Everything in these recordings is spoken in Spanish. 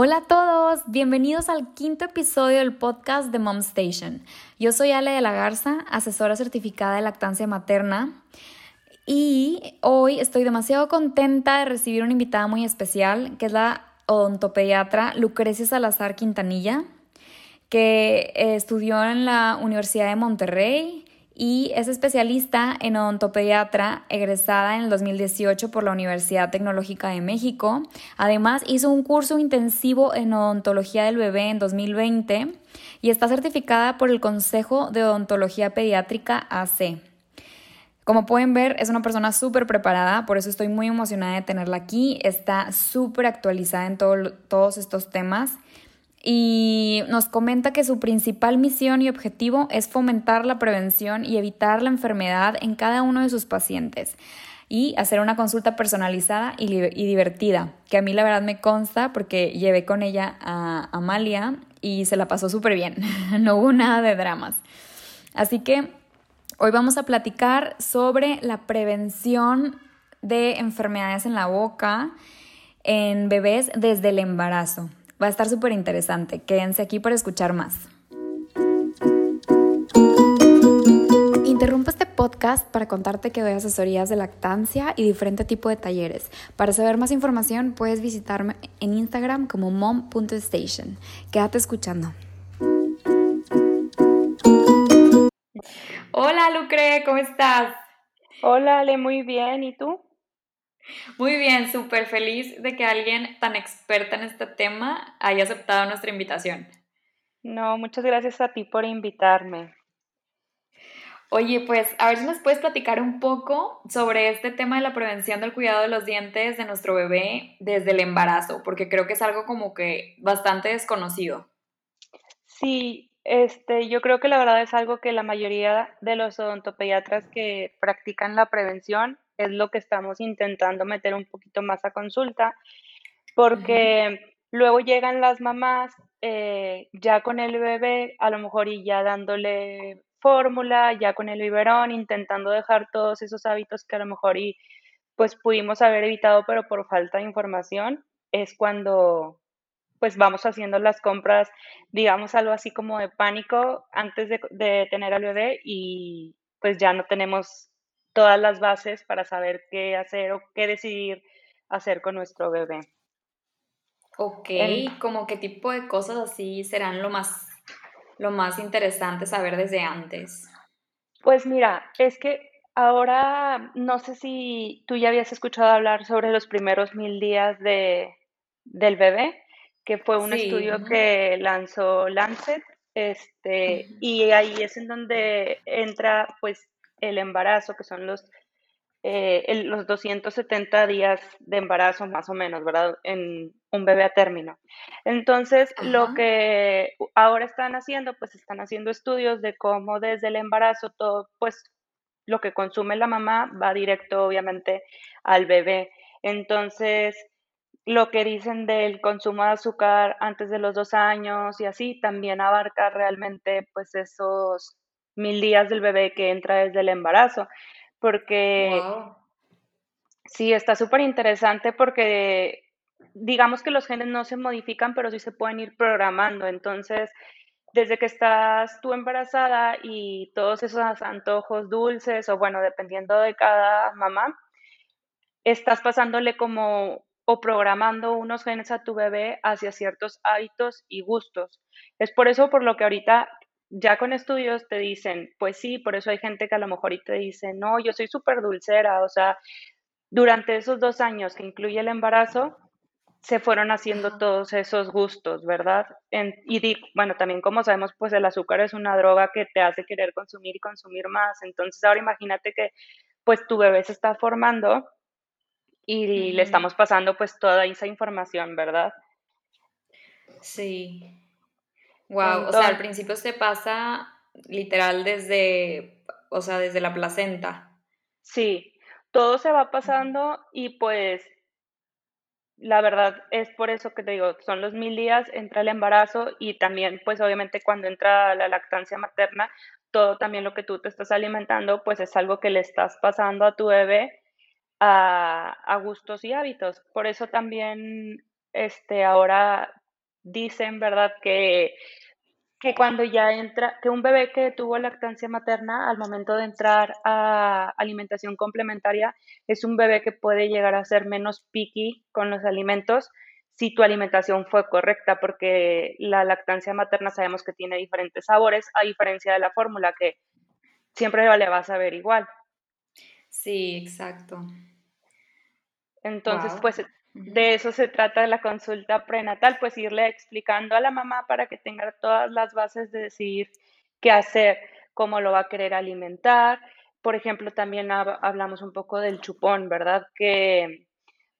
Hola a todos, bienvenidos al quinto episodio del podcast de Mom Station. Yo soy Ale de la Garza, asesora certificada de lactancia materna. Y hoy estoy demasiado contenta de recibir una invitada muy especial, que es la odontopediatra Lucrecia Salazar Quintanilla, que eh, estudió en la Universidad de Monterrey y es especialista en odontopediatra, egresada en el 2018 por la Universidad Tecnológica de México. Además, hizo un curso intensivo en odontología del bebé en 2020 y está certificada por el Consejo de Odontología Pediátrica AC. Como pueden ver, es una persona súper preparada, por eso estoy muy emocionada de tenerla aquí. Está súper actualizada en todos estos temas y nos comenta que su principal misión y objetivo es fomentar la prevención y evitar la enfermedad en cada uno de sus pacientes y hacer una consulta personalizada y, divertida, que a mí la verdad me consta porque llevé con ella a Amalia y se la pasó súper bien, no hubo nada de dramas. Así que hoy vamos a platicar sobre la prevención de enfermedades en la boca en bebés desde el embarazo. Va a estar súper interesante. Quédense aquí para escuchar más. Interrumpo este podcast para contarte que doy asesorías de lactancia y diferente tipo de talleres. Para saber más información puedes visitarme en Instagram como mom.station. Quédate escuchando. Hola Lucre, ¿cómo estás? Hola Ale, muy bien. ¿Y tú? Muy bien, súper feliz de que alguien tan experta en este tema haya aceptado nuestra invitación. No, muchas gracias a ti por invitarme. Oye, pues a ver si nos puedes platicar un poco sobre este tema de la prevención del cuidado de los dientes de nuestro bebé desde el embarazo, porque creo que es algo como que bastante desconocido. Sí, este, yo creo que la verdad es algo que la mayoría de los odontopediatras que practican la prevención es lo que estamos intentando meter un poquito más a consulta, porque luego llegan las mamás eh, ya con el bebé, a lo mejor y ya dándole fórmula, ya con el biberón, intentando dejar todos esos hábitos que a lo mejor y pues pudimos haber evitado, pero por falta de información, es cuando pues vamos haciendo las compras, digamos algo así como de pánico antes de, de tener al bebé y pues ya no tenemos todas las bases para saber qué hacer o qué decidir hacer con nuestro bebé. Ok, como qué tipo de cosas así serán lo más, lo más interesante saber desde antes. Pues mira, es que ahora no sé si tú ya habías escuchado hablar sobre los primeros mil días de, del bebé, que fue un estudio que lanzó Lancet, este, y ahí es en donde entra pues el embarazo, que son los, eh, los 270 días de embarazo más o menos, ¿verdad? En un bebé a término. Entonces, lo que ahora están haciendo, pues están haciendo estudios de cómo desde el embarazo todo, pues lo que consume la mamá va directo, obviamente, al bebé. Entonces, lo que dicen del consumo de azúcar antes de los dos años y así, también abarca realmente, pues, esos mil días del bebé que entra desde el embarazo, porque sí, está súper interesante porque digamos que los genes no se modifican, pero sí se pueden ir programando. Entonces, desde que estás tú embarazada y todos esos antojos dulces, o bueno, dependiendo de cada mamá, estás pasándole como o programando unos genes a tu bebé hacia ciertos hábitos y gustos. Es por eso por lo que ahorita ya con estudios te dicen, pues sí, por eso hay gente que a lo mejor y te dice, no, yo soy súper dulcera, o sea, durante esos dos años que incluye el embarazo, se fueron haciendo todos esos gustos, ¿verdad? y bueno, también como sabemos, pues el azúcar es una droga que te hace querer consumir y consumir más. Entonces ahora imagínate que pues tu bebé se está formando y le estamos pasando pues toda esa información, ¿verdad? Sí. Wow, o sea, al principio se pasa literal desde, o sea, desde la placenta. Sí, todo se va pasando y pues la verdad es por eso que te digo, son los mil días, entra el embarazo y también pues obviamente cuando entra la lactancia materna, todo también lo que tú te estás alimentando pues es algo que le estás pasando a tu bebé a, a gustos y hábitos. Por eso también este, ahora dicen, ¿verdad? Que, que cuando ya entra, que un bebé que tuvo lactancia materna al momento de entrar a alimentación complementaria es un bebé que puede llegar a ser menos picky con los alimentos si tu alimentación fue correcta, porque la lactancia materna sabemos que tiene diferentes sabores, a diferencia de la fórmula, que siempre le vas a ver igual. Sí, exacto. Entonces, pues de eso se trata la consulta prenatal, pues irle explicando a la mamá para que tenga todas las bases de decidir qué hacer, cómo lo va a querer alimentar. Por ejemplo, también hablamos un poco del chupón, ¿verdad? Que,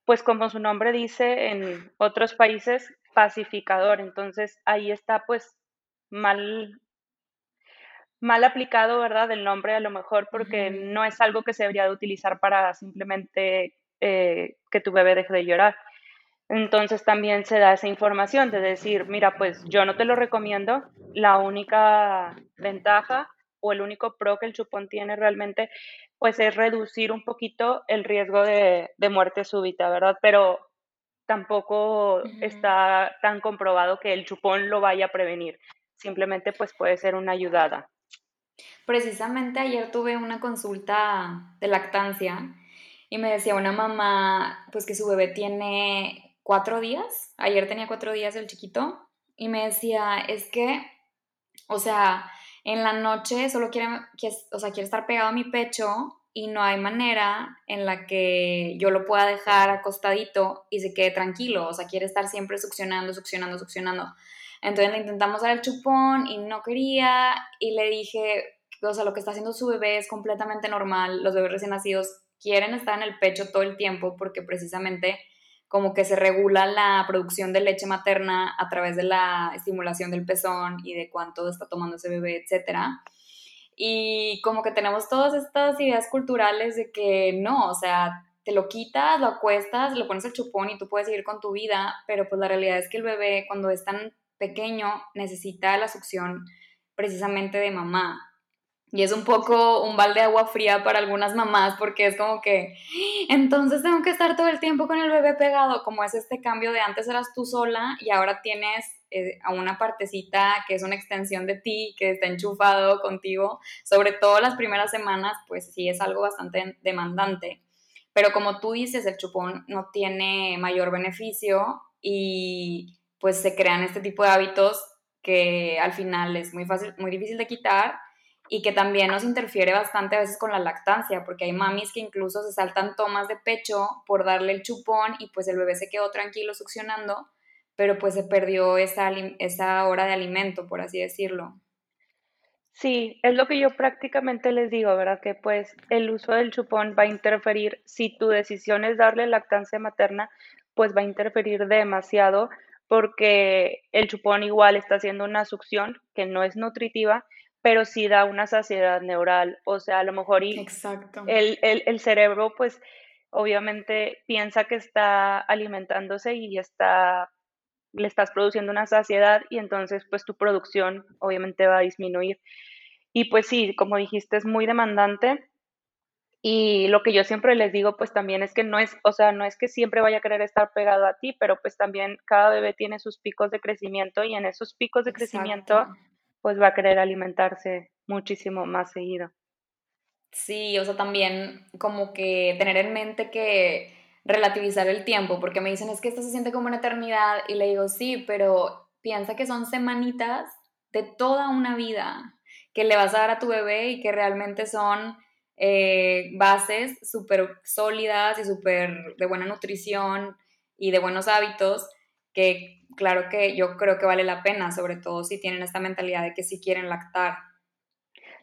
pues como su nombre dice, en otros países, pacificador. Entonces, ahí está pues mal mal aplicado, ¿verdad? El nombre a lo mejor porque no es algo que se debería de utilizar para simplemente eh, que tu bebé deje de llorar. Entonces también se da esa información de decir, mira, pues yo no te lo recomiendo, la única ventaja o el único pro que el chupón tiene realmente, pues es reducir un poquito el riesgo de, muerte súbita, ¿verdad? Pero tampoco está tan comprobado que el chupón lo vaya a prevenir, simplemente pues puede ser una ayudada. Precisamente ayer tuve una consulta de lactancia y me decía una mamá, pues que su bebé tiene cuatro días, ayer tenía cuatro días el chiquito, y me decía, es que, o sea, en la noche solo quiere, o sea, quiere estar pegado a mi pecho y no hay manera en la que yo lo pueda dejar acostadito y se quede tranquilo, o sea, quiere estar siempre succionando, succionando, succionando. Entonces le intentamos dar el chupón y no quería y le dije, o sea, lo que está haciendo su bebé es completamente normal, los bebés recién nacidos quieren estar en el pecho todo el tiempo porque precisamente como que se regula la producción de leche materna a través de la estimulación del pezón y de cuánto está tomando ese bebé, etc. Y como que tenemos todas estas ideas culturales de que no, o sea, te lo quitas, lo acuestas, lo pones el chupón y tú puedes seguir con tu vida, pero pues la realidad es que el bebé cuando es tan pequeño necesita la succión precisamente de mamá. Y es un poco un balde de agua fría para algunas mamás porque es como que, entonces tengo que estar todo el tiempo con el bebé pegado, como es este cambio de antes eras tú sola y ahora tienes eh, a una partecita que es una extensión de ti, que está enchufado contigo, sobre todo las primeras semanas, pues sí es algo bastante demandante. Pero como tú dices, el chupón no tiene mayor beneficio y pues se crean este tipo de hábitos que al final es muy fácil, muy difícil de quitar y que también nos interfiere bastante a veces con la lactancia, porque hay mamis que incluso se saltan tomas de pecho por darle el chupón y pues el bebé se quedó tranquilo succionando, pero pues se perdió esa, esa hora de alimento, por así decirlo. Sí, es lo que yo prácticamente les digo, ¿verdad? Que pues el uso del chupón va a interferir, si tu decisión es darle lactancia materna, pues va a interferir demasiado porque el chupón igual está haciendo una succión que no es nutritiva pero sí da una saciedad neural, o sea, a lo mejor El, el, cerebro pues obviamente piensa que está alimentándose y está le estás produciendo una saciedad y entonces pues tu producción obviamente va a disminuir. Y pues sí, como dijiste, es muy demandante. Y lo que yo siempre les digo pues también es que no es, o sea, no es que siempre vaya a querer estar pegado a ti, pero pues también cada bebé tiene sus picos de crecimiento y en esos picos de crecimiento pues va a querer alimentarse muchísimo más seguido. Sí, o sea, también como que tener en mente que relativizar el tiempo, porque me dicen es que esto se siente como una eternidad y le digo sí, pero piensa que son semanitas de toda una vida que le vas a dar a tu bebé y que realmente son eh, bases súper sólidas y súper de buena nutrición y de buenos hábitos que claro que yo creo que vale la pena, sobre todo si tienen esta mentalidad de que sí quieren lactar.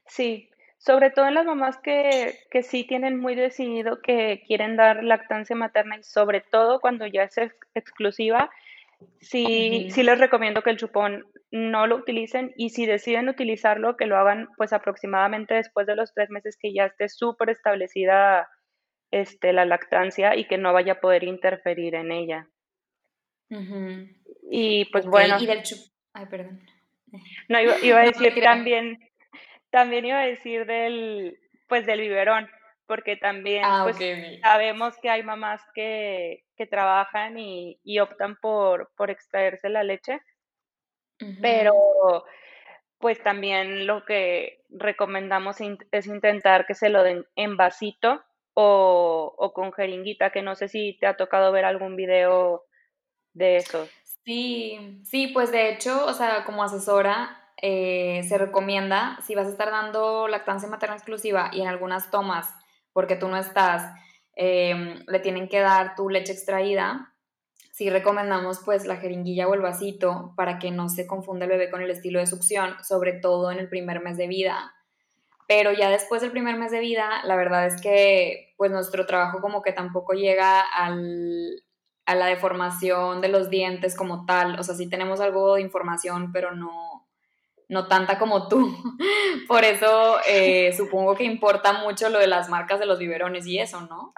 Sí, sobre todo en las mamás que, que sí tienen muy decidido que quieren dar lactancia materna y sobre todo cuando ya es exclusiva, sí, sí les recomiendo que el chupón no lo utilicen y si deciden utilizarlo, que lo hagan pues aproximadamente después de los tres meses que ya esté súper establecida este, la lactancia y que no vaya a poder interferir en ella. Y pues bueno. Y del Ay, perdón. No, iba, a decir también, también iba a decir del, pues del biberón, porque también ah, pues, sabemos que hay mamás que, que trabajan y, y, optan por, por extraerse la leche, pero pues también lo que recomendamos es intentar que se lo den en vasito o, o con jeringuita, que no sé si te ha tocado ver algún video de eso. Sí, sí, pues de hecho, o sea, como asesora, eh, se recomienda, si vas a estar dando lactancia materna exclusiva y en algunas tomas, porque tú no estás, em, le tienen que dar tu leche extraída, sí recomendamos pues la jeringuilla o el vasito para que no se confunda el bebé con el estilo de succión, sobre todo en el primer mes de vida. Pero ya después del primer mes de vida, la verdad es que pues nuestro trabajo como que tampoco llega al, a la deformación de los dientes como tal. O sea, sí tenemos algo de información, pero no, no tanta como tú. Por eso eh, supongo que importa mucho lo de las marcas de los biberones y eso, ¿no?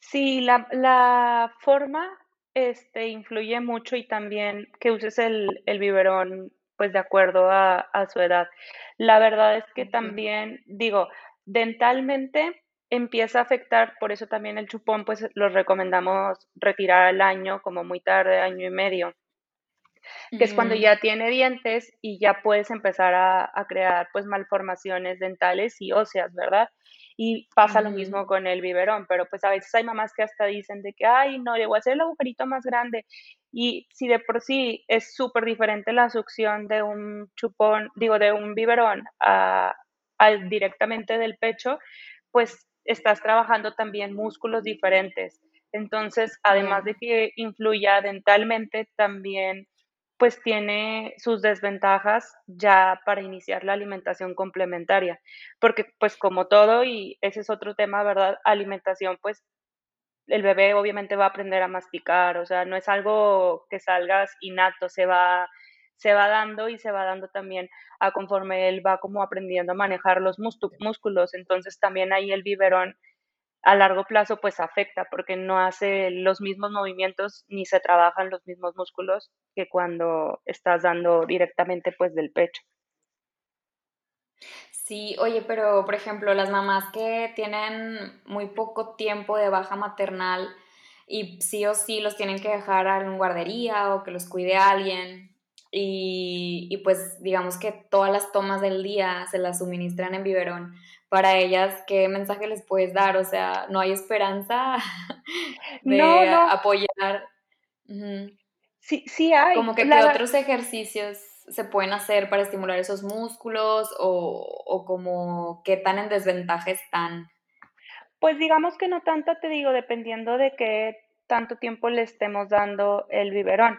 Sí, la, la forma este, influye mucho y también que uses el, el biberón pues de acuerdo a, a, su edad. La verdad es que también, digo, dentalmente empieza a afectar, por eso también el chupón, pues lo recomendamos retirar al año, como muy tarde, año y medio, que es cuando ya tiene dientes y ya puedes empezar a, crear pues malformaciones dentales y óseas, ¿verdad? Y pasa lo mismo con el biberón, pero pues a veces hay mamás que hasta dicen de que, ay, no, le voy a hacer el agujerito más grande. Y si de por sí es súper diferente la succión de un chupón, digo, de un biberón a, al directamente del pecho, pues estás trabajando también músculos diferentes. Entonces, además de que influya dentalmente, también pues tiene sus desventajas ya para iniciar la alimentación complementaria, porque pues como todo, y ese es otro tema, ¿verdad? Alimentación, pues el bebé obviamente va a aprender a masticar, o sea, no es algo que salgas innato, se va se va dando y se va dando también a conforme él va como aprendiendo a manejar los músculos. Entonces también ahí el biberón a largo plazo pues afecta porque no hace los mismos movimientos ni se trabajan los mismos músculos que cuando estás dando directamente pues del pecho. Sí, oye, pero por ejemplo, las mamás que tienen muy poco tiempo de baja maternal y sí o sí los tienen que dejar en guardería o que los cuide alguien, y, pues digamos que todas las tomas del día se las suministran en biberón. Para ellas, ¿qué mensaje les puedes dar? O sea, ¿no hay esperanza de apoyar? Sí, sí hay. Como que qué otros ejercicios se pueden hacer para estimular esos músculos o, o como qué tan en desventaja están. Pues digamos que no tanto, te digo, dependiendo de qué tanto tiempo le estemos dando el biberón.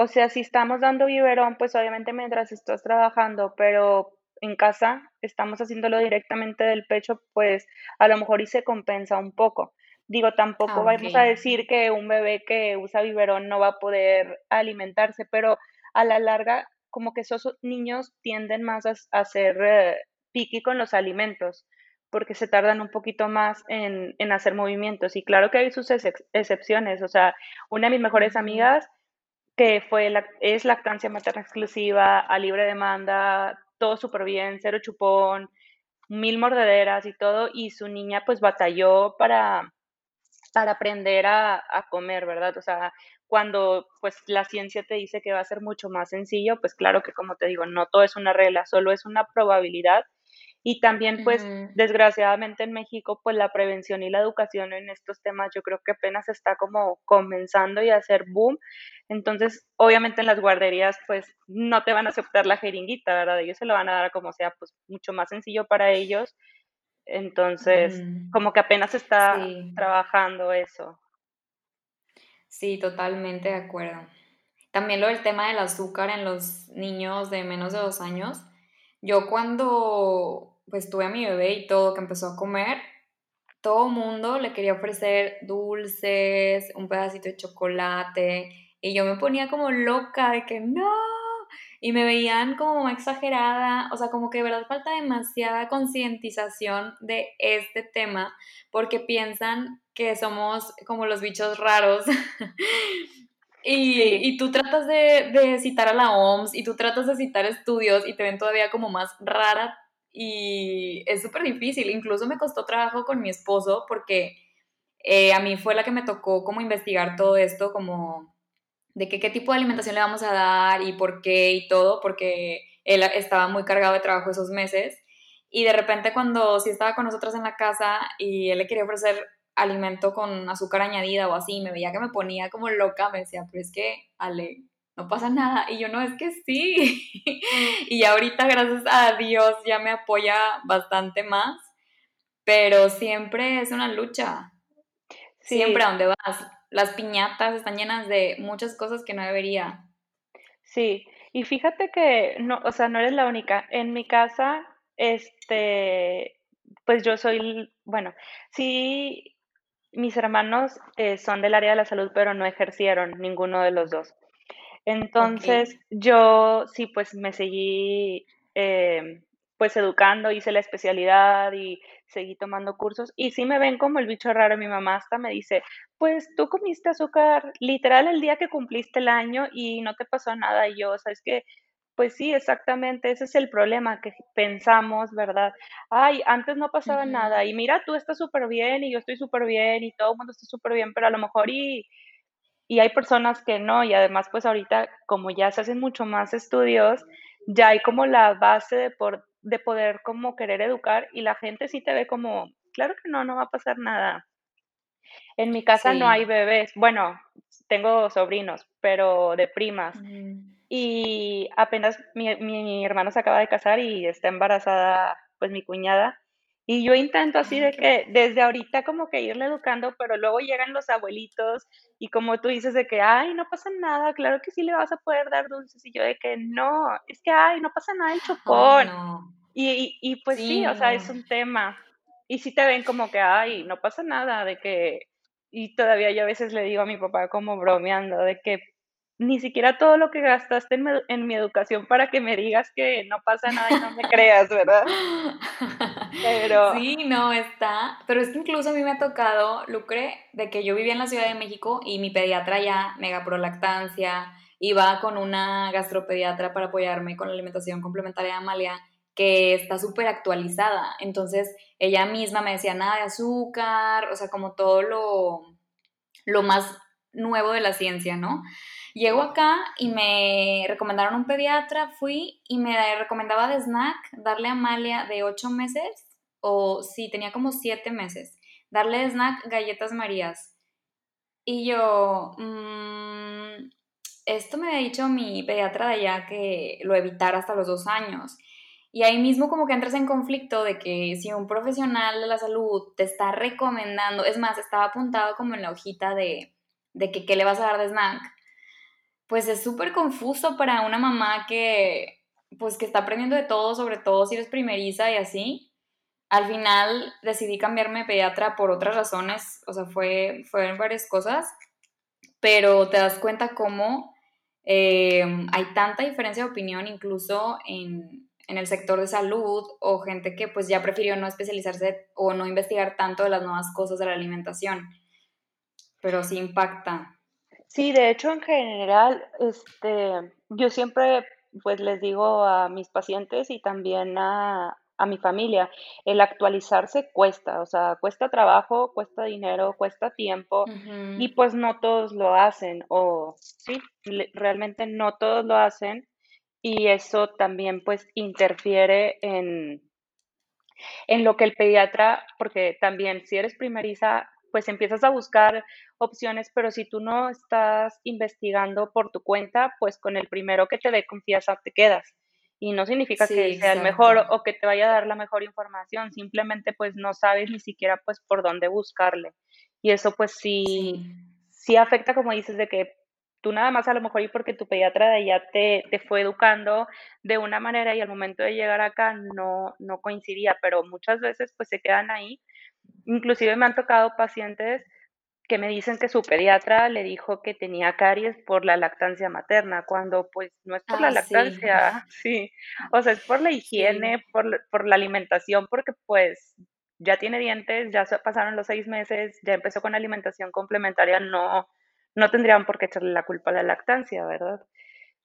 O sea, si estamos dando biberón, pues obviamente mientras estás trabajando, pero en casa estamos haciéndolo directamente del pecho, pues a lo mejor y se compensa un poco. Digo, tampoco ah, vamos a decir que un bebé que usa biberón no va a poder alimentarse, pero a la larga, como que esos niños tienden más a, hacer eh, piqui con los alimentos, porque se tardan un poquito más en, en hacer movimientos. Y claro que hay sus excepciones. O sea, una de mis mejores amigas que fue la, es lactancia materna exclusiva, a libre demanda, todo súper bien, cero chupón, mil mordederas y todo, y su niña pues batalló para, para aprender a, a, comer, ¿verdad? O sea, cuando pues la ciencia te dice que va a ser mucho más sencillo, pues claro que como te digo, no todo es una regla, solo es una probabilidad y también, pues, desgraciadamente en México, pues la prevención y la educación en estos temas yo creo que apenas está como comenzando y a hacer boom. Entonces, obviamente en las guarderías, pues, no te van a aceptar la jeringuita, ¿verdad? Ellos se lo van a dar como sea, pues, mucho más sencillo para ellos. Entonces, como que apenas está trabajando eso. Sí, totalmente de acuerdo. También lo del tema del azúcar en los niños de menos de dos años. Yo cuando pues tuve a mi bebé y todo, que empezó a comer, todo mundo le quería ofrecer dulces, un pedacito de chocolate, y yo me ponía como loca de que no, y me veían como exagerada, o sea, como que de verdad falta demasiada concientización de este tema, porque piensan que somos como los bichos raros. y, y, tú tratas de, de citar a la OMS y tú tratas de citar estudios y te ven todavía como más rara y es súper difícil. Incluso me costó trabajo con mi esposo porque eh, a mí fue la que me tocó como investigar todo esto, como de que qué tipo de alimentación le vamos a dar y por qué y todo, porque él estaba muy cargado de trabajo esos meses. Y de repente cuando sí estaba con nosotras en la casa y él le quería ofrecer alimento con azúcar añadida o así, me veía que me ponía como loca, me decía, pero es que, Ale, no pasa nada. Y yo, no, es que sí. y ahorita, gracias a Dios, ya me apoya bastante más, pero siempre es una lucha. Siempre a donde vas. Las piñatas están llenas de muchas cosas que no debería. Sí, y fíjate que, no, o sea, no eres la única. En mi casa, este, pues yo soy, bueno, sí, mis hermanos eh, son del área de la salud, pero no ejercieron ninguno de los dos. Entonces, yo sí, pues me seguí eh, pues educando, hice la especialidad y seguí tomando cursos y sí me ven como el bicho raro. Mi mamá hasta me dice, pues tú comiste azúcar literal el día que cumpliste el año y no te pasó nada. Y yo, o sea, es que, pues sí, exactamente, ese es el problema que pensamos, ¿verdad? Ay, antes no pasaba nada y mira, tú estás súper bien y yo estoy súper bien y todo el mundo está súper bien, pero a lo mejor y... Y hay personas que no, y además pues ahorita como ya se hacen mucho más estudios, ya hay como la base de, por, de poder como querer educar y la gente sí te ve como, claro que no, no va a pasar nada. En mi casa no hay bebés, bueno, tengo sobrinos, pero de primas. Y apenas mi, mi hermano se acaba de casar y está embarazada, pues mi cuñada. Y yo intento así de que desde ahorita como que irle educando, pero luego llegan los abuelitos y como tú dices de que, ay, no pasa nada, claro que sí le vas a poder dar dulces. Y yo de que no, es que, ay, no pasa nada el chupón. y, y, pues sí, o sea, es un tema. Y sí te ven como que, ay, no pasa nada, de que, y todavía yo a veces le digo a mi papá como bromeando, de que ni siquiera todo lo que gastaste en mi, educación para que me digas que no pasa nada y no me creas, ¿verdad? Pero... Sí, no, está. Pero es que incluso a mí me ha tocado, Lucre, de que yo vivía en la Ciudad de México y mi pediatra ya, mega prolactancia, iba con una gastropediatra para apoyarme con la alimentación complementaria de Amalia, que está súper actualizada. Entonces, ella misma me decía nada de azúcar, o sea, como todo lo, lo más nuevo de la ciencia, ¿no? Llego acá y me recomendaron un pediatra, fui y me recomendaba de snack darle a Amalia de 8 meses, o sí, tenía como 7 meses, darle de snack galletas marías. Y yo, mmm, esto me ha dicho mi pediatra de allá que lo evitara hasta los dos años. Y ahí mismo como que entras en conflicto de que si un profesional de la salud te está recomendando, es más, estaba apuntado como en la hojita de, de que qué le vas a dar de snack, pues es súper confuso para una mamá que, pues que está aprendiendo de todo, sobre todo si eres primeriza y así. Al final decidí cambiarme de pediatra por otras razones, o sea, fue, fueron varias cosas, pero te das cuenta cómo eh, hay tanta diferencia de opinión incluso en, en el sector de salud o gente que pues ya prefirió no especializarse o no investigar tanto de las nuevas cosas de la alimentación, pero sí impacta. Sí, de hecho, en general, este, yo siempre pues les digo a mis pacientes y también a, a mi familia, el actualizarse cuesta, o sea, cuesta trabajo, cuesta dinero, cuesta tiempo y pues no todos lo hacen o sí, realmente no todos lo hacen y eso también pues interfiere en, en lo que el pediatra, porque también si eres primeriza, pues empiezas a buscar opciones, pero si tú no estás investigando por tu cuenta, pues con el primero que te dé confianza te quedas. Y no significa que sea el mejor o que te vaya a dar la mejor información, simplemente pues no sabes ni siquiera pues por dónde buscarle. Y eso pues sí, sí, afecta como dices de que tú nada más a lo mejor y porque tu pediatra de allá te, te, fue educando de una manera y al momento de llegar acá no, no coincidía, pero muchas veces pues se quedan ahí. Inclusive me han tocado pacientes que me dicen que su pediatra le dijo que tenía caries por la lactancia materna, cuando pues no es por la lactancia, sí. o sea, es por la higiene, por, por, la alimentación, porque pues ya tiene dientes, ya pasaron los seis meses, ya empezó con alimentación complementaria, no, no tendrían por qué echarle la culpa a la lactancia, ¿verdad?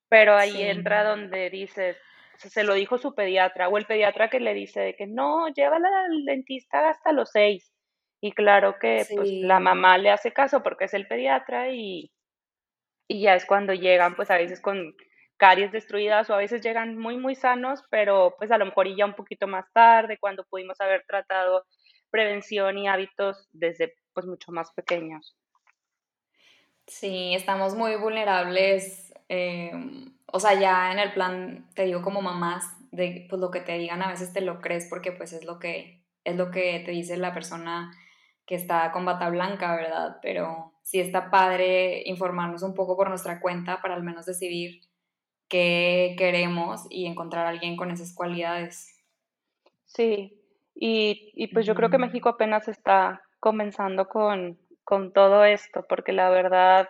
Pero ahí entra donde dices, se lo dijo su pediatra, o el pediatra que le dice que no, llévala al dentista hasta los seis y claro que pues la mamá le hace caso porque es el pediatra y, y ya es cuando llegan pues a veces con caries destruidas o a veces llegan muy muy sanos, pero pues a lo mejor ya un poquito más tarde cuando pudimos haber tratado prevención y hábitos desde pues mucho más pequeños. Sí, estamos muy vulnerables, eh, o sea, ya en el plan, te digo como mamás, de pues lo que te digan a veces te lo crees porque pues es lo que, es lo que te dice la persona que está con bata blanca, ¿verdad? Pero sí está padre informarnos un poco por nuestra cuenta para al menos decidir qué queremos y encontrar a alguien con esas cualidades. Sí, y, y pues yo creo que México apenas está comenzando con, con todo esto, porque la verdad,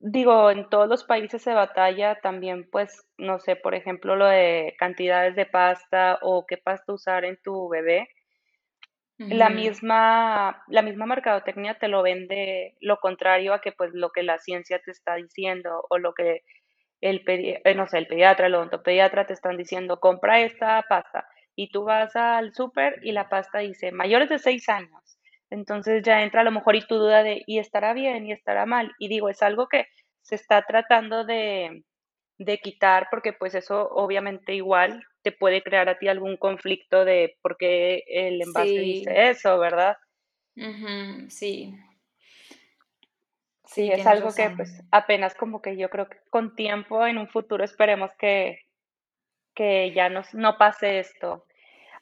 digo, en todos los países se batalla también, pues, no sé, por ejemplo, lo de cantidades de pasta o qué pasta usar en tu bebé. La misma, la misma mercadotecnia te lo vende lo contrario a que pues lo que la ciencia te está diciendo o lo que el, eh, no sé, el pediatra, el odontopediatra te están diciendo, compra esta pasta y tú vas al súper y la pasta dice mayores de seis años. Entonces ya entra a lo mejor y tu duda de, ¿y estará bien y estará mal? Y digo, es algo que se está tratando de, de quitar porque pues eso obviamente igual te puede crear a ti algún conflicto de por qué el envase dice eso, ¿verdad? sí. Sí, es algo que pues apenas como que yo creo que con tiempo en un futuro esperemos que, que ya no, no pase esto.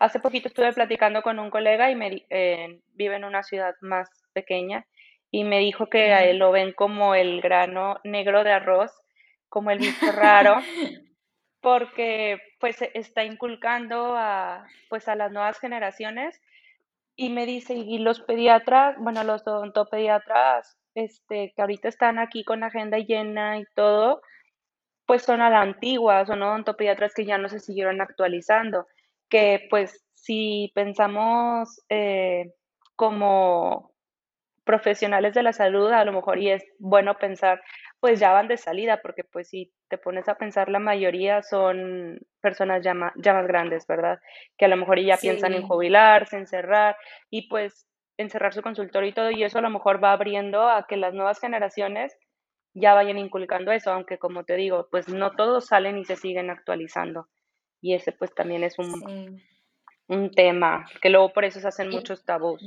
Hace poquito estuve platicando con un colega y me eh, vive en una ciudad más pequeña y me dijo que a él lo ven como el grano negro de arroz, como el bicho raro, porque pues está inculcando a pues a las nuevas generaciones y me dice, y los pediatras, bueno, los odontopediatras, este, que ahorita están aquí con agenda llena y todo, pues son a la antigua, son odontopediatras que ya no se siguieron actualizando, que pues si pensamos eh, como profesionales de la salud, a lo mejor y es bueno pensar, pues ya van de salida, porque pues si te pones a pensar, la mayoría son personas ya más, grandes, ¿verdad? Que a lo mejor ya piensan en jubilarse, en cerrar, y pues encerrar su consultorio y todo, y eso a lo mejor va abriendo a que las nuevas generaciones ya vayan inculcando eso, aunque como te digo, pues no todos salen y se siguen actualizando. Y ese pues también es un, un tema, que luego por eso se hacen muchos tabús.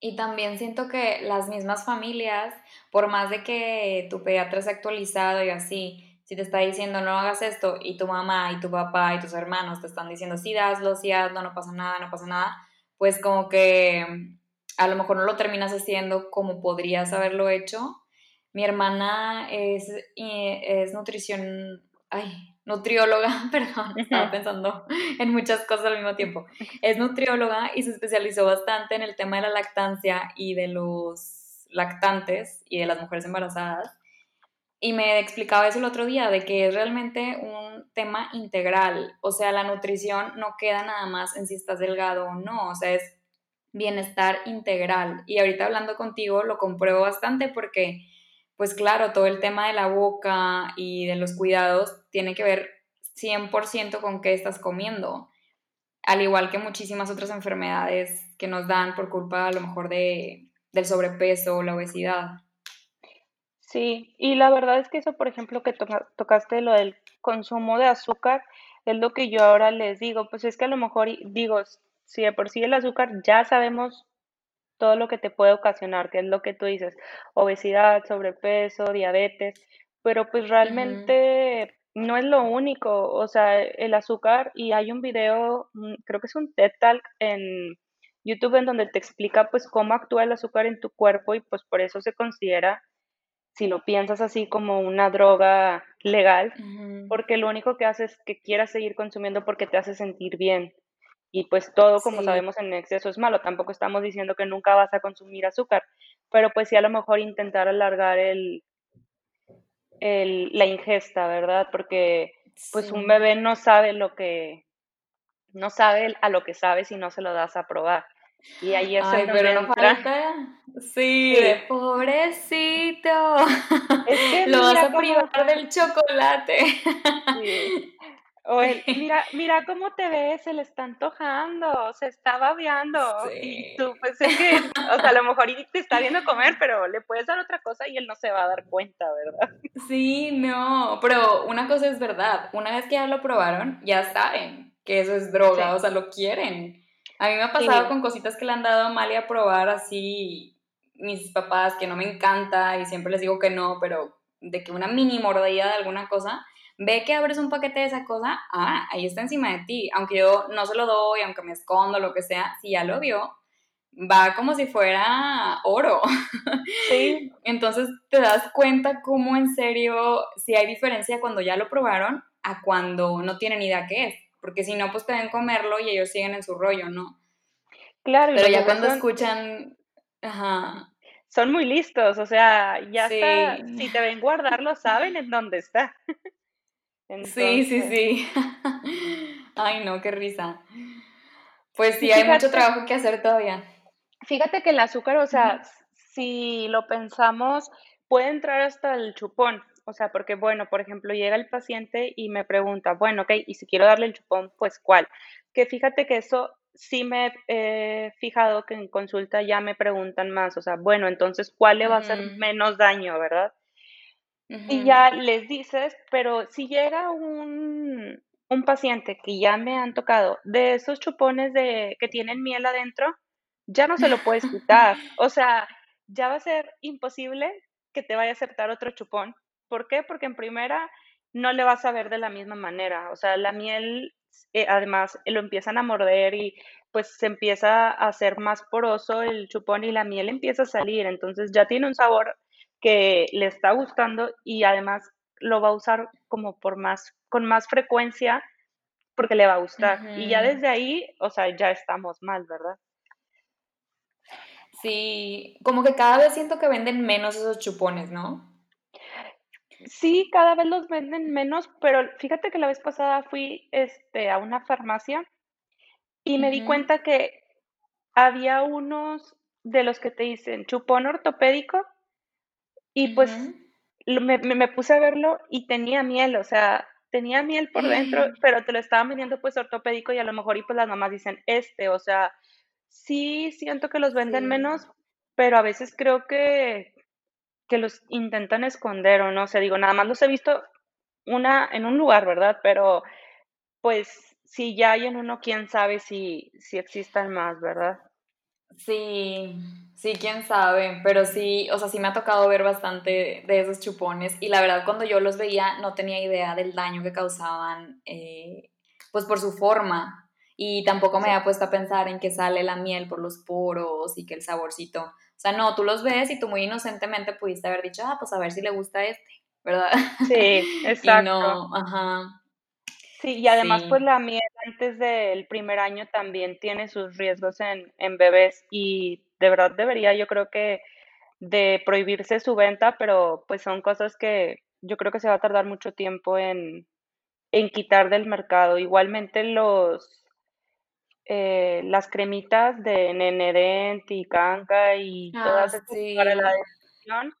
Y también siento que las mismas familias, por más de que tu pediatra sea actualizado y así, si te está diciendo no hagas esto y tu mamá y tu papá y tus hermanos te están diciendo sí hazlo, sí hazlo, no pasa nada, no pasa nada, pues como que a lo mejor no lo terminas haciendo como podrías haberlo hecho. Mi hermana es, es nutrición, ay, nutrióloga, perdón, estaba pensando en muchas cosas al mismo tiempo. Es nutrióloga y se especializó bastante en el tema de la lactancia y de los lactantes y de las mujeres embarazadas. Y me explicaba eso el otro día, de que es realmente un tema integral. O sea, la nutrición no queda nada más en si estás delgado o no. O sea, es bienestar integral. Y ahorita hablando contigo lo compruebo bastante porque pues claro, todo el tema de la boca y de los cuidados tiene que ver 100% con qué estás comiendo, al igual que muchísimas otras enfermedades que nos dan por culpa a lo mejor de, del sobrepeso o la obesidad. Sí, y la verdad es que eso, por ejemplo, que tocaste lo del consumo de azúcar, es lo que yo ahora les digo, pues es que a lo mejor digo, si de por sí el azúcar ya sabemos todo lo que te puede ocasionar, que es lo que tú dices, obesidad, sobrepeso, diabetes, pero pues realmente no es lo único, o sea, el azúcar, y hay un video, mm, creo que es un TED Talk en YouTube en donde te explica pues cómo actúa el azúcar en tu cuerpo y pues por eso se considera, si lo piensas así, como una droga legal, porque lo único que hace es que quieras seguir consumiendo porque te hace sentir bien. Y pues todo, como sabemos, en exceso es malo. Tampoco estamos diciendo que nunca vas a consumir azúcar, pero pues sí a lo mejor intentar alargar el, el la ingesta, ¿verdad? Porque pues un bebé no sabe lo que, no sabe a lo que sabe si no se lo das a probar. Y ahí es Ay, pero no falta. Sí, de pobrecito. Es que lo vas a privar del chocolate. Sí. O el, mira, mira cómo te ves, se le está antojando, se está babeando. Y tú, pues es que, o sea, a lo mejor te está viendo comer, pero le puedes dar otra cosa y él no se va a dar cuenta, ¿verdad? Sí, no, pero una cosa es verdad, una vez que ya lo probaron, ya saben que eso es droga, o sea, lo quieren. A mí me ha pasado con cositas que le han dado a Amalia a probar así mis papás, que no me encanta y siempre les digo que no, pero de que una mini mordida de alguna cosa, ve que abres un paquete de esa cosa, ah, ahí está encima de ti. Aunque yo no se lo doy, aunque me escondo, lo que sea, si ya lo vio, va como si fuera oro. Sí. Entonces te das cuenta cómo en serio, si hay diferencia cuando ya lo probaron a cuando no tienen idea qué es. Porque si no, pues pueden comerlo y ellos siguen en su rollo, ¿no? Claro. Pero ya cuando escuchan, ajá. Son muy listos, o sea, ya está, si te ven guardarlo, saben en dónde está. Sí, sí, sí. Ay, no, qué risa. Pues sí, hay mucho trabajo que hacer todavía. Fíjate que el azúcar, o sea, si lo pensamos, puede entrar hasta el chupón. O sea, porque, bueno, por ejemplo, llega el paciente y me pregunta, bueno, ok, y si quiero darle el chupón, pues ¿cuál? Que fíjate que eso sí me he fijado que en consulta ya me preguntan más, o sea, bueno, entonces, ¿cuál le va a hacer menos daño, verdad? Y ya les dices, pero si llega un, un, paciente que ya me han tocado de esos chupones de que tienen miel adentro, ya no se lo puedes quitar. O sea, ya va a ser imposible que te vaya a aceptar otro chupón. ¿Por qué? Porque en primera no le vas a ver de la misma manera. O sea, la miel, eh, además, lo empiezan a morder y pues se empieza a hacer más poroso el chupón y la miel empieza a salir. Entonces ya tiene un sabor que le está gustando y además lo va a usar como por más, con más frecuencia porque le va a gustar. Y ya desde ahí, o sea, ya estamos mal, ¿verdad? Sí, como que cada vez siento que venden menos esos chupones, ¿no? Sí, cada vez los venden menos, pero fíjate que la vez pasada fui este, a una farmacia y me di cuenta que había unos de los que te dicen chupón ortopédico y pues me, me, puse a verlo y tenía miel, o sea, tenía miel por dentro, pero te lo estaban vendiendo pues ortopédico y a lo mejor y pues las mamás dicen este, o sea, sí siento que los venden menos, pero a veces creo que, que los intentan esconder o no sé, digo, nada más los he visto una en un lugar, ¿verdad? Pero pues si ya hay en uno, quién sabe si, si existan más, ¿verdad? Sí, sí, quién sabe, pero sí, o sea, sí me ha tocado ver bastante de esos chupones y la verdad cuando yo los veía no tenía idea del daño que causaban, eh, pues por su forma y tampoco me había puesto a pensar en que sale la miel por los poros y que el saborcito, o sea, no, tú los ves y tú muy inocentemente pudiste haber dicho, ah, pues a ver si le gusta este, ¿verdad? Sí, exacto. y no, ajá. Sí, y además pues la miel antes del primer año también tiene sus riesgos en, en bebés y de verdad debería yo creo que de prohibirse su venta, pero pues son cosas que yo creo que se va a tardar mucho tiempo en, en quitar del mercado. Igualmente los eh, las cremitas de Nenedent y Canca y ah, todas estas para la decisión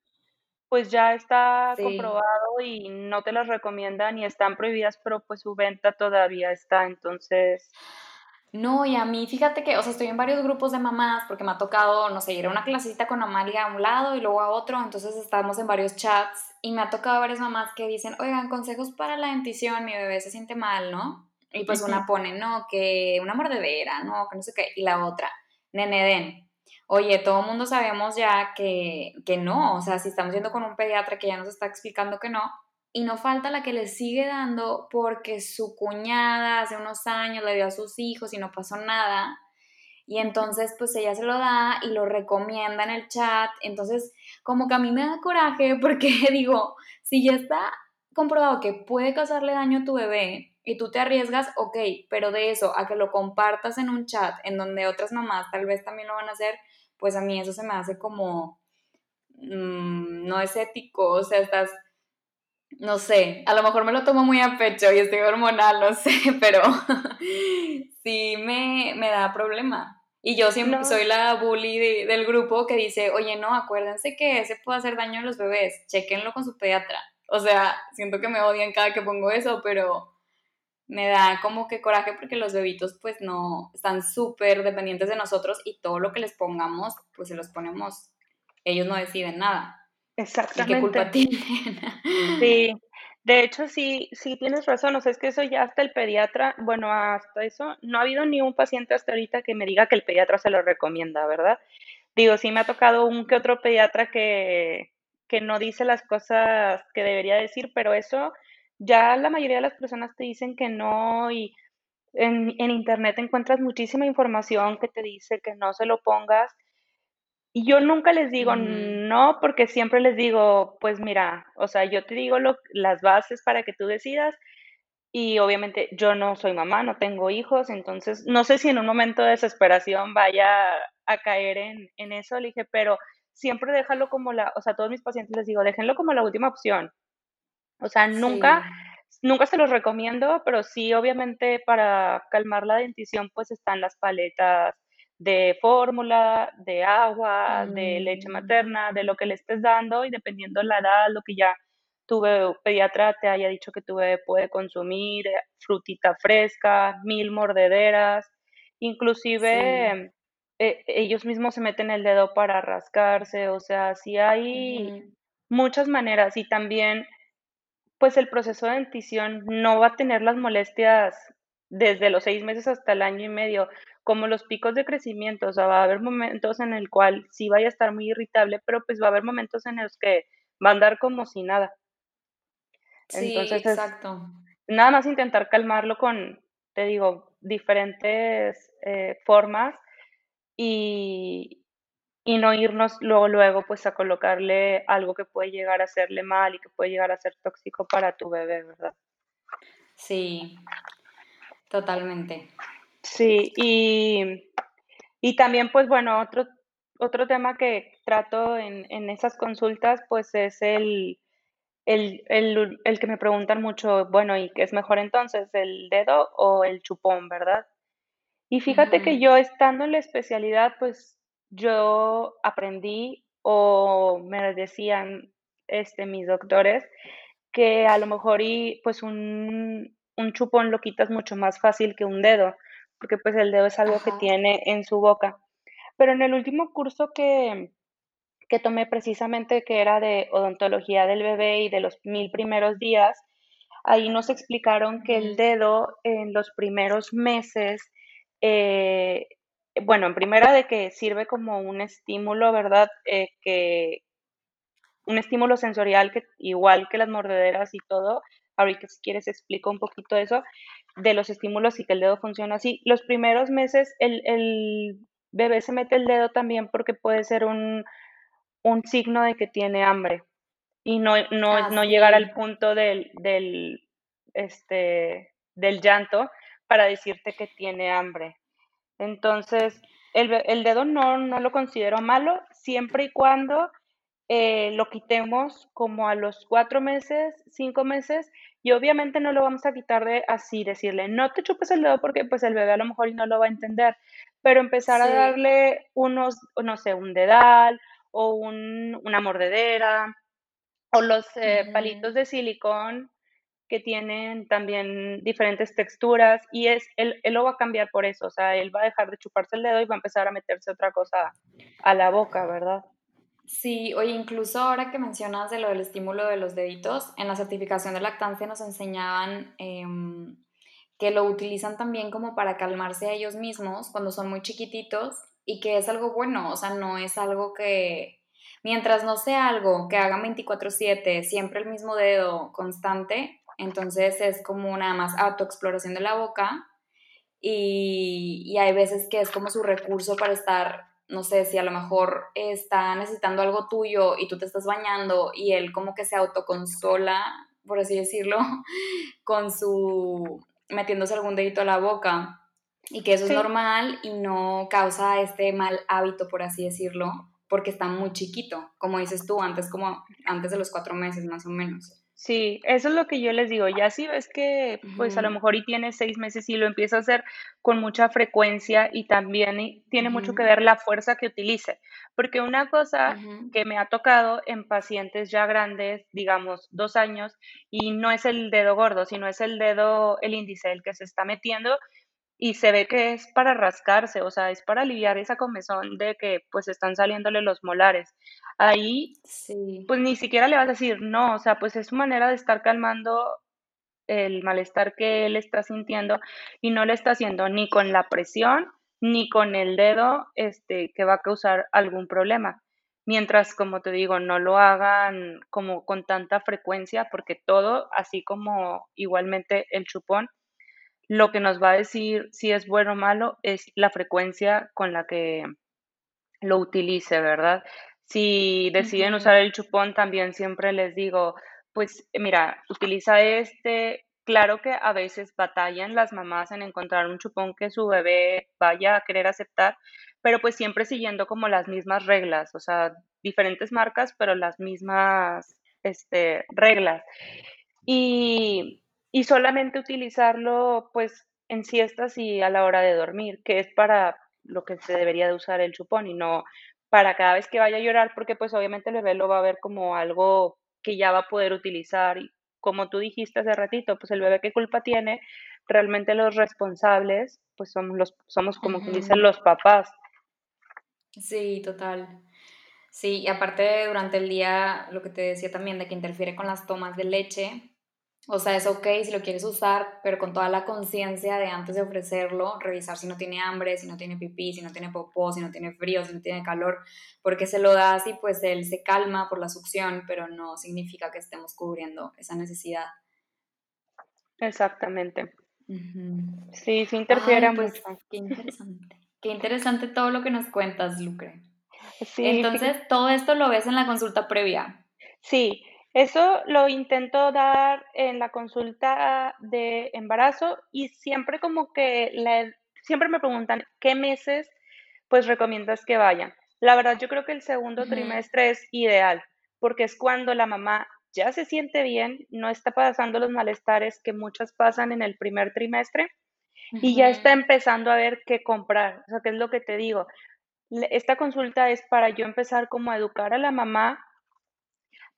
pues ya está comprobado y no te las recomiendan y están prohibidas, pero pues su venta todavía está, entonces... No, y a mí, fíjate que, o sea, estoy en varios grupos de mamás porque me ha tocado, no sé, ir a una clasita con Amalia a un lado y luego a otro, entonces estamos en varios chats y me ha tocado varias mamás que dicen, oigan, consejos para la dentición, mi bebé se siente mal, ¿no? Y pues una pone, no, que una mordedera, no, que no sé qué, y la otra, neneden, oye, todo el mundo sabemos ya que, que no, o sea, si estamos yendo con un pediatra que ya nos está explicando que no, y no falta la que le sigue dando porque su cuñada hace unos años le dio a sus hijos y no pasó nada. Y entonces pues ella se lo da y lo recomienda en el chat. Entonces como que a mí me da coraje porque digo, si ya está comprobado que puede causarle daño a tu bebé y tú te arriesgas, ok, pero de eso a que lo compartas en un chat en donde otras mamás tal vez también lo van a hacer, pues a mí eso se me hace como, mm, no es ético, o sea, estás, no sé, a lo mejor me lo tomo muy a pecho y estoy hormonal, no sé, pero sí me, da problema. Y yo siempre soy la bully del grupo que dice, oye, no, acuérdense que ese puede hacer daño a los bebés, chequenlo con su pediatra. O sea, siento que me odian cada que pongo eso, pero me da como que coraje porque los bebitos pues no están súper dependientes de nosotros y todo lo que les pongamos pues se los ponemos, ellos no deciden nada. Exactamente. qué culpa tienen? Sí, de hecho sí, sí tienes razón, o sea, es que eso ya hasta el pediatra, bueno, hasta eso, no ha habido ni un paciente hasta ahorita que me diga que el pediatra se lo recomienda, ¿verdad? Digo, sí me ha tocado un que otro pediatra que, que no dice las cosas que debería decir, pero eso ya la mayoría de las personas te dicen que no y en, internet encuentras muchísima información que te dice que no se lo pongas. Y yo nunca les digo no, porque siempre les digo, pues mira, o sea, yo te digo lo, las bases para que tú decidas. Y obviamente yo no soy mamá, no tengo hijos, entonces no sé si en un momento de desesperación vaya a caer en, en eso. Le dije, pero siempre déjalo como la, o sea, a todos mis pacientes les digo, déjenlo como la última opción. O sea, nunca, nunca se los recomiendo, pero sí, obviamente, para calmar la dentición, pues están las paletas de fórmula, de agua, de leche mm. materna, de lo que le estés dando y dependiendo la edad, lo que ya tu pediatra te haya dicho que tu bebé puede consumir, eh, frutita fresca, mil mordederas, inclusive eh, ellos mismos se meten el dedo para rascarse, o sea, sí hay muchas maneras y también pues el proceso de dentición no va a tener las molestias desde los seis meses hasta el año y medio, como los picos de crecimiento, o sea, va a haber momentos en el cual sí vaya a estar muy irritable, pero pues va a haber momentos en los que va a andar como si nada. Sí, exacto. nada más intentar calmarlo con, te digo, diferentes eh, formas y, y no irnos luego, luego pues a colocarle algo que puede llegar a hacerle mal y que puede llegar a ser tóxico para tu bebé, ¿verdad? Sí, totalmente. Sí, y, y también pues bueno, otro, otro tema que trato en, en esas consultas pues es el, el, el, el, que me preguntan mucho, bueno, ¿y qué es mejor entonces, el dedo o el chupón, verdad? Y fíjate que yo estando en la especialidad, pues yo aprendí o me decían este, mis doctores que a lo mejor y pues un, un chupón lo quitas mucho más fácil que un dedo, porque pues el dedo es algo que tiene en su boca. Pero en el último curso que, que tomé precisamente, que era de odontología del bebé y de los mil primeros días, ahí nos explicaron que el dedo en los primeros meses eh, bueno, en primera de que sirve como un estímulo, ¿verdad? Eh, que un estímulo sensorial que igual que las mordederas y todo, ahorita si quieres explico un poquito eso, de los estímulos y que el dedo funciona así. Los primeros meses el, el bebé se mete el dedo también porque puede ser un, un signo de que tiene hambre y no, no, ah, no llegar al punto del, del, este, del llanto para decirte que tiene hambre. Entonces, el, dedo no, no, lo considero malo siempre y cuando eh, lo quitemos como a los cuatro meses, cinco meses, y obviamente no lo vamos a quitar de así, decirle, no te chupes el dedo porque pues el bebé a lo mejor no lo va a entender, pero empezar a darle unos, no sé, un dedal o una mordedera o los eh, palitos de silicón que tienen también diferentes texturas y es, él, él, lo va a cambiar por eso, o sea, él va a dejar de chuparse el dedo y va a empezar a meterse otra cosa a la boca, ¿verdad? Sí, oye, incluso ahora que mencionas de lo del estímulo de los deditos, en la certificación de lactancia nos enseñaban em, que lo utilizan también como para calmarse a ellos mismos cuando son muy chiquititos y que es algo bueno, o sea, no es algo que, mientras no sea algo que haga 24/7, siempre el mismo dedo constante, entonces es como nada más autoexploración de la boca y, hay veces que es como su recurso para estar, no sé, si a lo mejor está necesitando algo tuyo y tú te estás bañando y él como que se autoconsola, por así decirlo, con su metiéndose algún dedito a la boca y que eso es normal y no causa este mal hábito, por así decirlo, porque está muy chiquito, como dices tú, antes como antes de los cuatro meses más o menos. Sí, eso es lo que yo les digo. Ya si ves que, pues a lo mejor y tiene seis meses y lo empieza a hacer con mucha frecuencia y también tiene mucho que ver la fuerza que utilice. Porque una cosa que me ha tocado en pacientes ya grandes, digamos dos años, y no es el dedo gordo, sino es el dedo, el índice, el que se está metiendo y se ve que es para rascarse, o sea, es para aliviar esa comezón de que pues están saliéndole los molares. Ahí, pues ni siquiera le vas a decir no, o sea, pues es su manera de estar calmando el malestar que él está sintiendo y no le está haciendo ni con la presión ni con el dedo este que va a causar algún problema. Mientras, como te digo, no lo hagan como con tanta frecuencia, porque todo, así como igualmente el chupón, lo que nos va a decir si es bueno o malo es la frecuencia con la que lo utilice, ¿verdad? Si deciden usar el chupón, también siempre les digo, pues mira, utiliza este. Claro que a veces batallan las mamás en encontrar un chupón que su bebé vaya a querer aceptar, pero pues siempre siguiendo como las mismas reglas, o sea, diferentes marcas, pero las mismas este, reglas. Y y solamente utilizarlo pues en siestas y a la hora de dormir, que es para lo que se debería de usar el chupón y no para cada vez que vaya a llorar, porque pues obviamente el bebé lo va a ver como algo que ya va a poder utilizar y como tú dijiste hace ratito, pues el bebé qué culpa tiene, realmente los responsables pues somos los somos como que dicen los papás. Sí, total. Sí, y aparte durante el día, lo que te decía también de que interfiere con las tomas de leche, o sea, es ok si lo quieres usar, pero con toda la conciencia de antes de ofrecerlo, revisar si no tiene hambre, si no tiene pipí, si no tiene popó, si no tiene frío, si no tiene calor, porque se lo das y pues él se calma por la succión, pero no significa que estemos cubriendo esa necesidad. Exactamente. Sí, sí interfiere pues, Qué interesante. qué interesante todo lo que nos cuentas, Lucre. Sí, Entonces, todo esto lo ves en la consulta previa. Sí, eso lo intento dar en la consulta de embarazo y siempre como que siempre me preguntan qué meses pues recomiendas que vayan. La verdad yo creo que el segundo trimestre es ideal porque es cuando la mamá ya se siente bien, no está pasando los malestares que muchas pasan en el primer trimestre y ya está empezando a ver qué comprar. O sea, ¿qué es lo que te digo? Esta consulta es para yo empezar como a educar a la mamá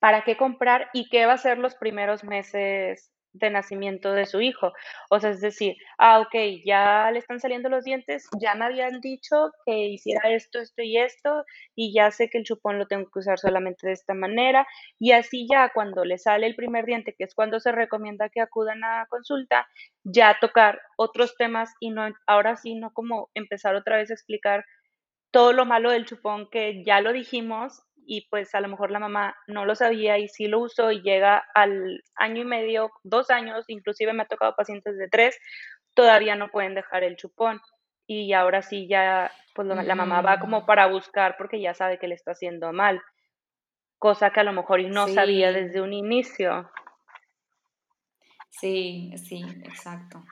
para qué comprar y qué va a ser los primeros meses de nacimiento de su hijo. O sea, es decir, ah, ok, ya le están saliendo los dientes, ya me habían dicho que hiciera esto, esto y esto, y ya sé que el chupón lo tengo que usar solamente de esta manera, y así ya cuando le sale el primer diente, que es cuando se recomienda que acudan a consulta, ya tocar otros temas y no, ahora sí, no como empezar otra vez a explicar todo lo malo del chupón que ya lo dijimos y pues a lo mejor la mamá no lo sabía y sí lo usó y llega al año y medio, dos años, inclusive me ha tocado pacientes de tres, todavía no pueden dejar el chupón y ahora sí ya pues la mamá va como para buscar porque ya sabe que le está haciendo mal, cosa que a lo mejor no sabía desde un inicio. Sí, sí, exacto.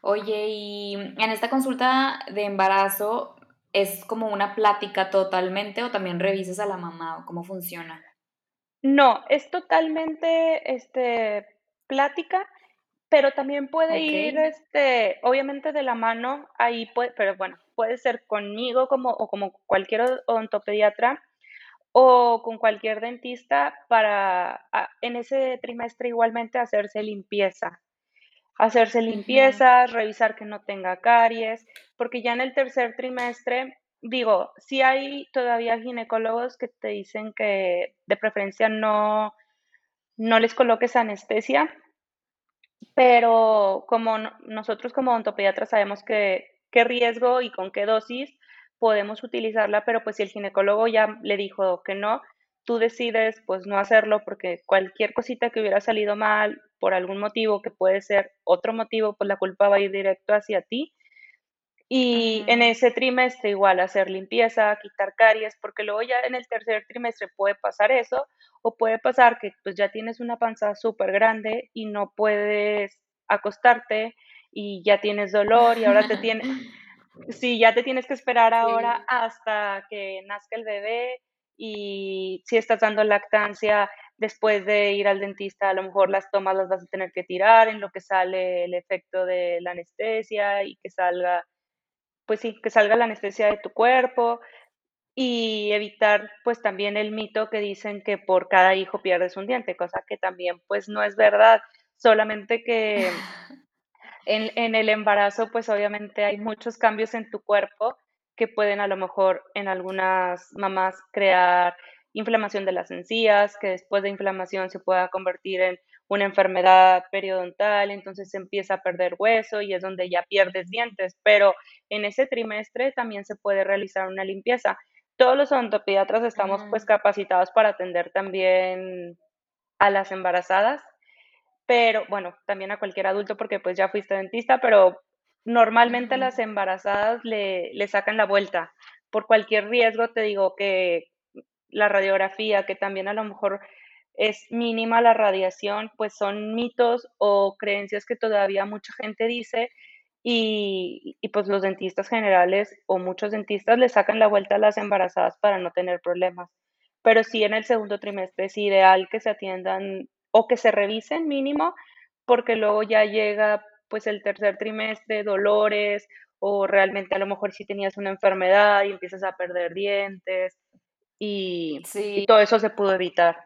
Oye, y en esta consulta de embarazo, ¿Es como una plática totalmente o también revisas a la mamá o cómo funciona? No, es totalmente este, plática, pero también puede ir, este, obviamente de la mano, ahí puede, pero bueno, puede ser conmigo como, o como cualquier odontopediatra o con cualquier dentista para en ese trimestre igualmente hacerse limpieza hacerse limpiezas, revisar que no tenga caries, porque ya en el tercer trimestre, digo, sí hay todavía ginecólogos que te dicen que de preferencia no, no les coloques anestesia, pero como nosotros como odontopediatras sabemos que qué riesgo y con qué dosis podemos utilizarla, pero pues si el ginecólogo ya le dijo que no, tú decides pues no hacerlo porque cualquier cosita que hubiera salido mal por algún motivo, que puede ser otro motivo, pues la culpa va a ir directo hacia ti. Y en ese trimestre igual hacer limpieza, quitar caries, porque luego ya en el tercer trimestre puede pasar eso, o puede pasar que pues ya tienes una panza súper grande y no puedes acostarte y ya tienes dolor y ahora te tienes, sí, ya te tienes que esperar ahora hasta que nazca el bebé y si estás dando lactancia, después de ir al dentista a lo mejor las tomas las vas a tener que tirar en lo que sale el efecto de la anestesia y que salga, pues sí, que salga la anestesia de tu cuerpo y evitar pues también el mito que dicen que por cada hijo pierdes un diente, cosa que también pues no es verdad, solamente que en, en el embarazo pues obviamente hay muchos cambios en tu cuerpo que pueden a lo mejor en algunas mamás crear inflamación de las encías, que después de inflamación se pueda convertir en una enfermedad periodontal, entonces se empieza a perder hueso y es donde ya pierdes dientes, pero en ese trimestre también se puede realizar una limpieza. Todos los odontopediatras estamos pues capacitados para atender también a las embarazadas, pero bueno, también a cualquier adulto porque pues ya fuiste dentista, pero normalmente las embarazadas le, le sacan la vuelta por cualquier riesgo, te digo que la radiografía, que también a lo mejor es mínima la radiación, pues son mitos o creencias que todavía mucha gente dice y, pues los dentistas generales o muchos dentistas le sacan la vuelta a las embarazadas para no tener problemas. Pero sí en el segundo trimestre es ideal que se atiendan o que se revisen mínimo porque luego ya llega pues el tercer trimestre, dolores o realmente a lo mejor si tenías una enfermedad y empiezas a perder dientes y, todo eso se pudo evitar.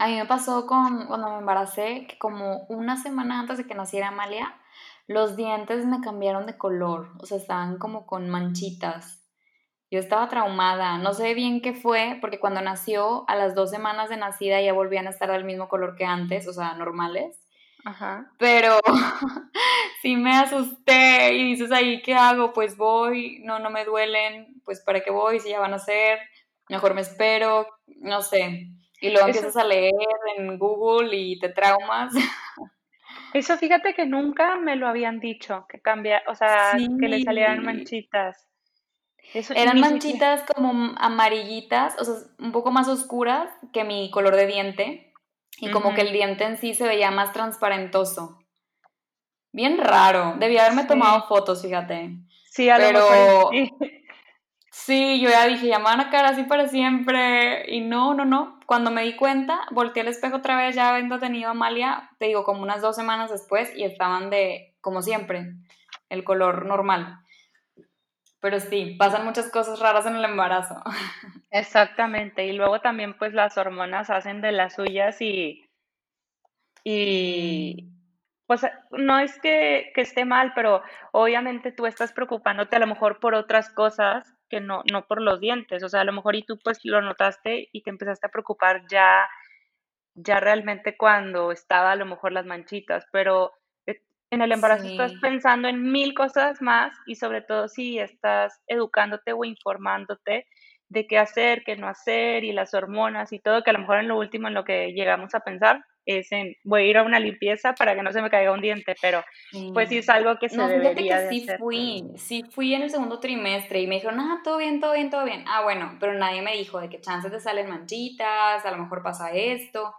A mí me pasó con cuando me embaracé que como una semana antes de que naciera Amalia, los dientes me cambiaron de color, o sea, estaban como con manchitas. Yo estaba traumada, no sé bien qué fue, porque cuando nació, a las dos semanas de nacida ya volvían a estar del mismo color que antes, o sea, normales. Ajá. Pero sí me asusté y dices ahí, ¿qué hago? Pues voy, no, no me duelen, pues ¿para qué voy? Si ya van a ser mejor me espero, no sé. Y luego empiezas a leer en Google y te traumas. Eso fíjate que nunca me lo habían dicho, que cambia, o sea, que le salieran manchitas. Eran manchitas como amarillitas, o sea, un poco más oscuras que mi color de diente. Y como que el diente en sí se veía más transparentoso. Bien raro. Debía haberme tomado fotos, fíjate. Sí, a Pero... Sí, yo ya dije, ya me van a quedar así para siempre. Y no, no, no. Cuando me di cuenta, volteé al espejo otra vez, ya habiendo tenido a Amalia, te digo, como unas dos semanas después, y estaban de, como siempre, el color normal. Pero sí, pasan muchas cosas raras en el embarazo. Exactamente. Y luego también, pues, las hormonas hacen de las suyas y. Y. Pues no es que, que esté mal, pero obviamente tú estás preocupándote a lo mejor por otras cosas que no, no por los dientes. O sea, a lo mejor y tú pues lo notaste y te empezaste a preocupar ya, ya realmente cuando estaba a lo mejor las manchitas, pero en el embarazo estás pensando en mil cosas más y sobre todo si estás educándote o informándote de qué hacer, qué no hacer y las hormonas y todo, que a lo mejor en lo último en lo que llegamos a pensar es en voy a ir a una limpieza para que no se me caiga un diente, pero pues sí es algo que se no, debería que sí fui, sí fui en el segundo trimestre y me dijeron, ah, todo bien, todo bien, todo bien. Ah, bueno, pero nadie me dijo de que chances te salen manchitas, a lo mejor pasa esto.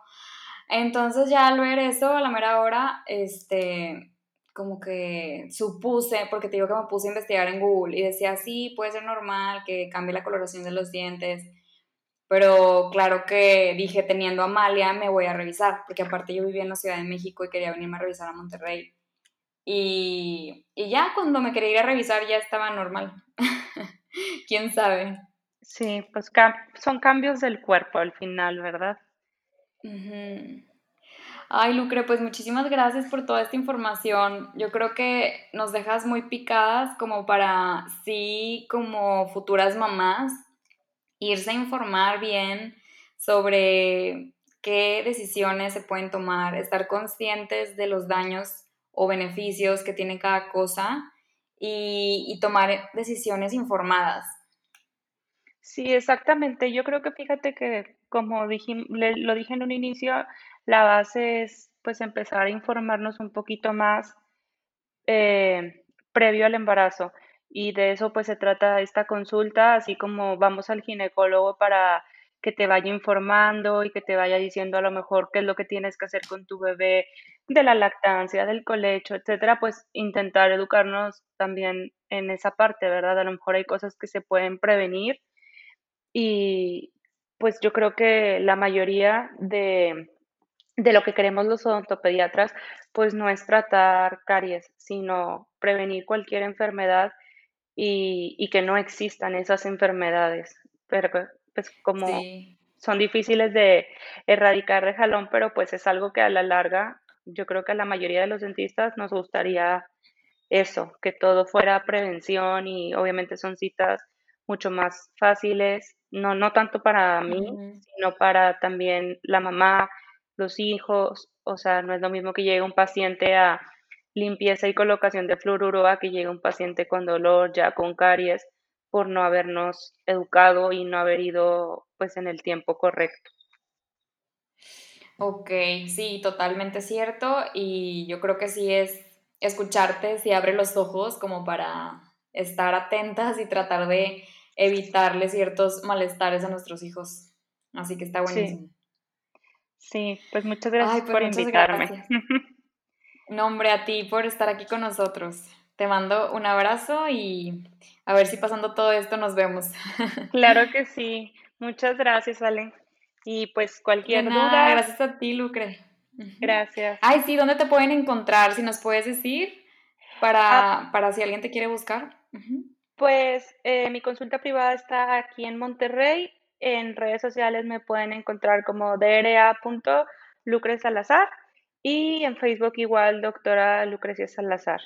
Entonces ya al ver eso, a la mera hora, este, como que supuse, porque te digo que me puse a investigar en Google y decía, sí, puede ser normal que cambie la coloración de los dientes pero claro que dije, teniendo a Amalia, me voy a revisar, porque aparte yo vivía en la Ciudad de México y quería venirme a revisar a Monterrey. Y, y ya cuando me quería ir a revisar ya estaba normal. ¿Quién sabe? Sí, pues son cambios del cuerpo al final, ¿verdad? Ay, Lucre, pues muchísimas gracias por toda esta información. Yo creo que nos dejas muy picadas como para, sí, como futuras mamás, irse a informar bien sobre qué decisiones se pueden tomar, estar conscientes de los daños o beneficios que tiene cada cosa y, tomar decisiones informadas. Sí, exactamente. Yo creo que fíjate que, como lo dije en un inicio, la base es pues empezar a informarnos un poquito más eh, previo al embarazo y de eso pues se trata esta consulta, así como vamos al ginecólogo para que te vaya informando y que te vaya diciendo a lo mejor qué es lo que tienes que hacer con tu bebé, de la lactancia, del colecho, etcétera, pues intentar educarnos también en esa parte, ¿verdad? A lo mejor hay cosas que se pueden prevenir y, pues yo creo que la mayoría de, de lo que queremos los odontopediatras, pues no es tratar caries, sino prevenir cualquier enfermedad y, y que no existan esas enfermedades. Pero pues como son difíciles de erradicar de jalón, pero pues es algo que a la larga yo creo que a la mayoría de los dentistas nos gustaría eso, que todo fuera prevención y obviamente son citas mucho más fáciles, no, no tanto para mí, sino para también la mamá, los hijos, o sea, no es lo mismo que llegue un paciente a limpieza y colocación de fluoruro a que llegue un paciente con dolor, ya con caries, por no habernos educado y no haber ido pues en el tiempo correcto. Ok, sí, totalmente cierto y yo creo que sí es escucharte, sí abre los ojos como para estar atentas y tratar de evitarle ciertos malestares a nuestros hijos. Así que está buenísimo. Sí, pues muchas gracias pues por invitarme. Nombre a ti por estar aquí con nosotros. Te mando un abrazo y a ver si pasando todo esto nos vemos. Claro que sí. Muchas gracias, Ale. Y pues cualquier duda. Gracias a ti, Lucre. Gracias. Ay, sí, ¿dónde te pueden encontrar? Si nos puedes decir para, ah. para si alguien te quiere buscar. Pues eh, mi consulta privada está aquí en Monterrey. En redes sociales me pueden encontrar como dra.lucre Salazar y en Facebook igual doctora Lucrecia Salazar.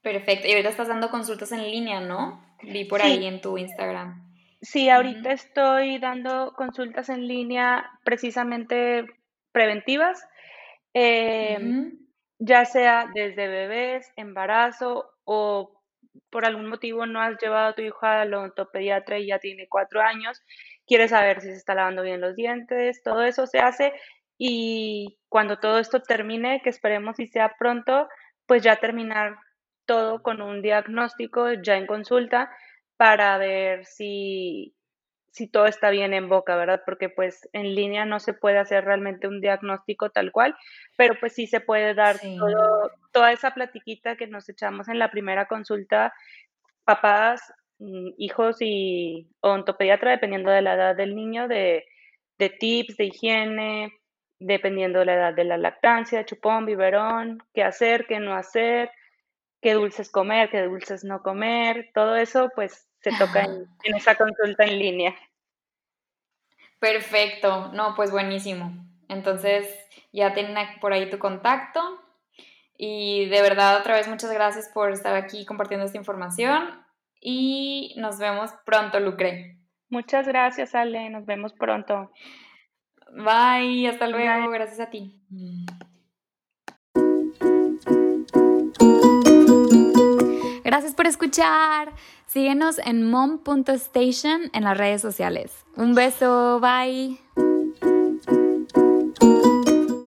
Perfecto. Y ahorita estás dando consultas en línea, ¿no? Vi por ahí en tu Instagram. Sí, ahorita estoy dando consultas en línea precisamente preventivas, em, ya sea desde bebés, embarazo o por algún motivo no has llevado a tu hijo al odontopediatra y ya tiene cuatro años, quieres saber si se está lavando bien los dientes, todo eso se hace y cuando todo esto termine, que esperemos y sea pronto, pues ya terminar todo con un diagnóstico ya en consulta para ver si, si todo está bien en boca, ¿verdad? Porque pues en línea no se puede hacer realmente un diagnóstico tal cual, pero pues sí se puede dar toda esa platiquita que nos echamos en la primera consulta, papás, mm, hijos y ontopediatra, dependiendo de la edad del niño, de, de tips, de higiene, dependiendo de la edad de la lactancia, chupón, biberón, qué hacer, qué no hacer, qué dulces comer, qué dulces no comer, todo eso pues se toca en, esa consulta en línea. Perfecto, no, pues buenísimo. Entonces ya tienen por ahí tu contacto y de verdad otra vez muchas gracias por estar aquí compartiendo esta información y nos vemos pronto, Lucre. Muchas gracias, Ale, nos vemos pronto. Bye, hasta luego, gracias a ti. Gracias por escuchar. Síguenos en mom.station en las redes sociales. Un beso, bye.